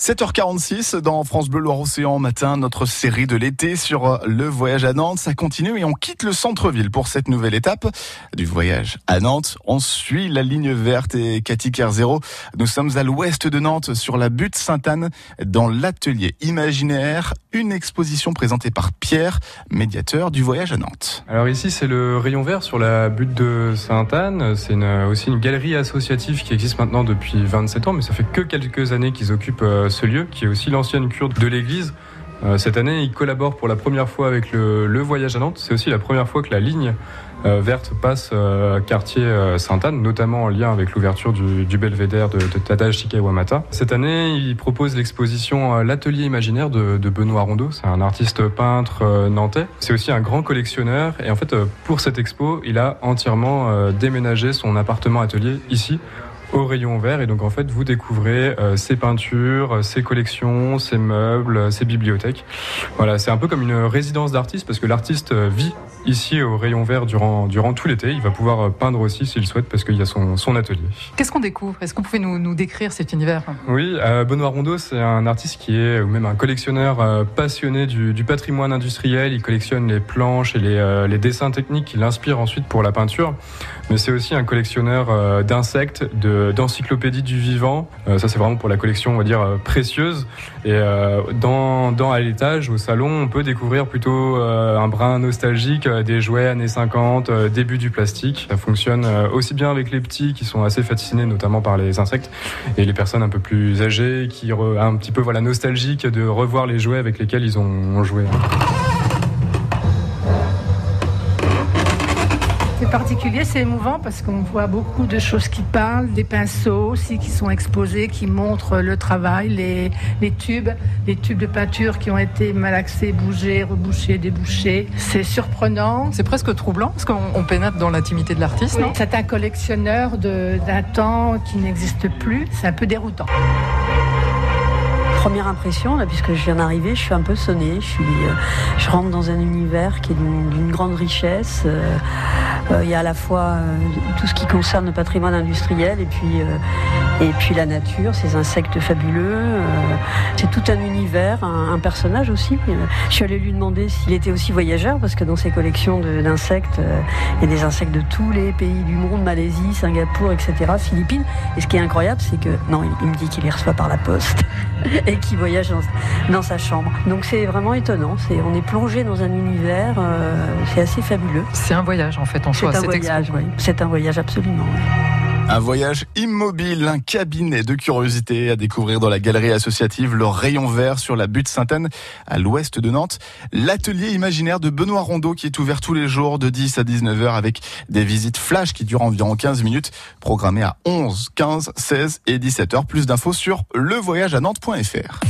7h46 dans France Bleu Loire-Océan matin, notre série de l'été sur le voyage à Nantes. Ça continue et on quitte le centre-ville pour cette nouvelle étape du voyage à Nantes. On suit la ligne verte et Cathy Kerzero. Nous sommes à l'ouest de Nantes sur la butte Sainte-Anne dans l'atelier imaginaire. Une exposition présentée par Pierre, médiateur du voyage à Nantes. Alors ici, c'est le rayon vert sur la butte de Sainte-Anne. C'est aussi une galerie associative qui existe maintenant depuis 27 ans, mais ça fait que quelques années qu'ils occupent euh, ce lieu, qui est aussi l'ancienne cure de l'église. Euh, cette année, il collabore pour la première fois avec le, voyage à Nantes. C'est aussi la première fois que la ligne euh, verte passe euh, quartier Sainte-Anne, notamment en lien avec l'ouverture du, belvédère de, de Tadashi Kawamata. Cette année, il propose l'exposition L'Atelier imaginaire de, de Benoît Rondeau. C'est un artiste peintre nantais. C'est aussi un grand collectionneur. Et en fait, pour cette expo, il a entièrement déménagé son appartement atelier ici au rayon vert. Et donc en fait, vous découvrez euh, ses peintures, euh, ses collections, ses meubles, euh, ses bibliothèques. Voilà, c'est un peu comme une résidence d'artiste parce que l'artiste vit ici au rayon vert durant, durant tout l'été. Il va pouvoir peindre aussi s'il souhaite parce qu'il y a son, son atelier. Qu'est-ce qu'on découvre? Est-ce qu'on pouvait nous, nous, décrire cet univers? Oui, Benoît Rondeau, c'est un artiste qui est ou même un collectionneur passionné du, du, patrimoine industriel. Il collectionne les planches et les, les dessins techniques qu'il inspire ensuite pour la peinture. Mais c'est aussi un collectionneur d'insectes, de d'encyclopédie du vivant. Euh, ça, c'est vraiment pour la collection, on va dire, euh, précieuse. Et euh, dans, dans à l'étage, au salon, on peut découvrir plutôt un brin nostalgique des jouets années 50, début du plastique. Ça fonctionne aussi bien avec les petits qui sont assez fascinés, notamment par les insectes, et les personnes un peu plus âgées qui un petit peu voilà nostalgiques de revoir les jouets avec lesquels ils ont joué. Particulier, c'est émouvant parce qu'on voit beaucoup de choses qui parlent, des pinceaux aussi qui sont exposés, qui montrent le travail, les, les tubes, les tubes de peinture qui ont été malaxés, bougés, rebouchés, débouchés. C'est surprenant. C'est presque troublant parce qu'on pénètre dans l'intimité de l'artiste, non? C'est un collectionneur d'un temps qui n'existe plus. C'est un peu déroutant première impression, là, puisque je viens d'arriver, je suis un peu sonnée. Je, suis, euh, je rentre dans un univers qui est d'une grande richesse. Euh, il y a à la fois tout ce qui concerne le patrimoine industriel et puis, et puis la nature, ces insectes fabuleux. c'est tout un univers, un, personnage aussi. Je suis allée lui demander s'il était aussi voyageur, parce que dans ses collections d'insectes, il y a des insectes de tous les pays du monde, Malaisie, Singapour, etc., Philippines. Et ce qui est incroyable, c'est que, non, il, me dit qu'il les reçoit par la poste. et qui voyage dans, sa chambre. Donc c'est vraiment étonnant. On est plongé dans un univers, euh, c'est assez fabuleux. C'est un voyage en fait C'est un voyage, oui. C'est un voyage absolument. Un voyage immobile, un cabinet de curiosité à découvrir dans la galerie associative Le Rayon Vert sur la butte Sainte-Anne à l'ouest de Nantes. L'atelier imaginaire de Benoît Rondeau qui est ouvert tous les jours de 10 à 19h avec des visites flash qui durent environ 15 minutes programmées à 11, 15, 16 et 17h. Plus d'infos sur levoyageanantes.fr.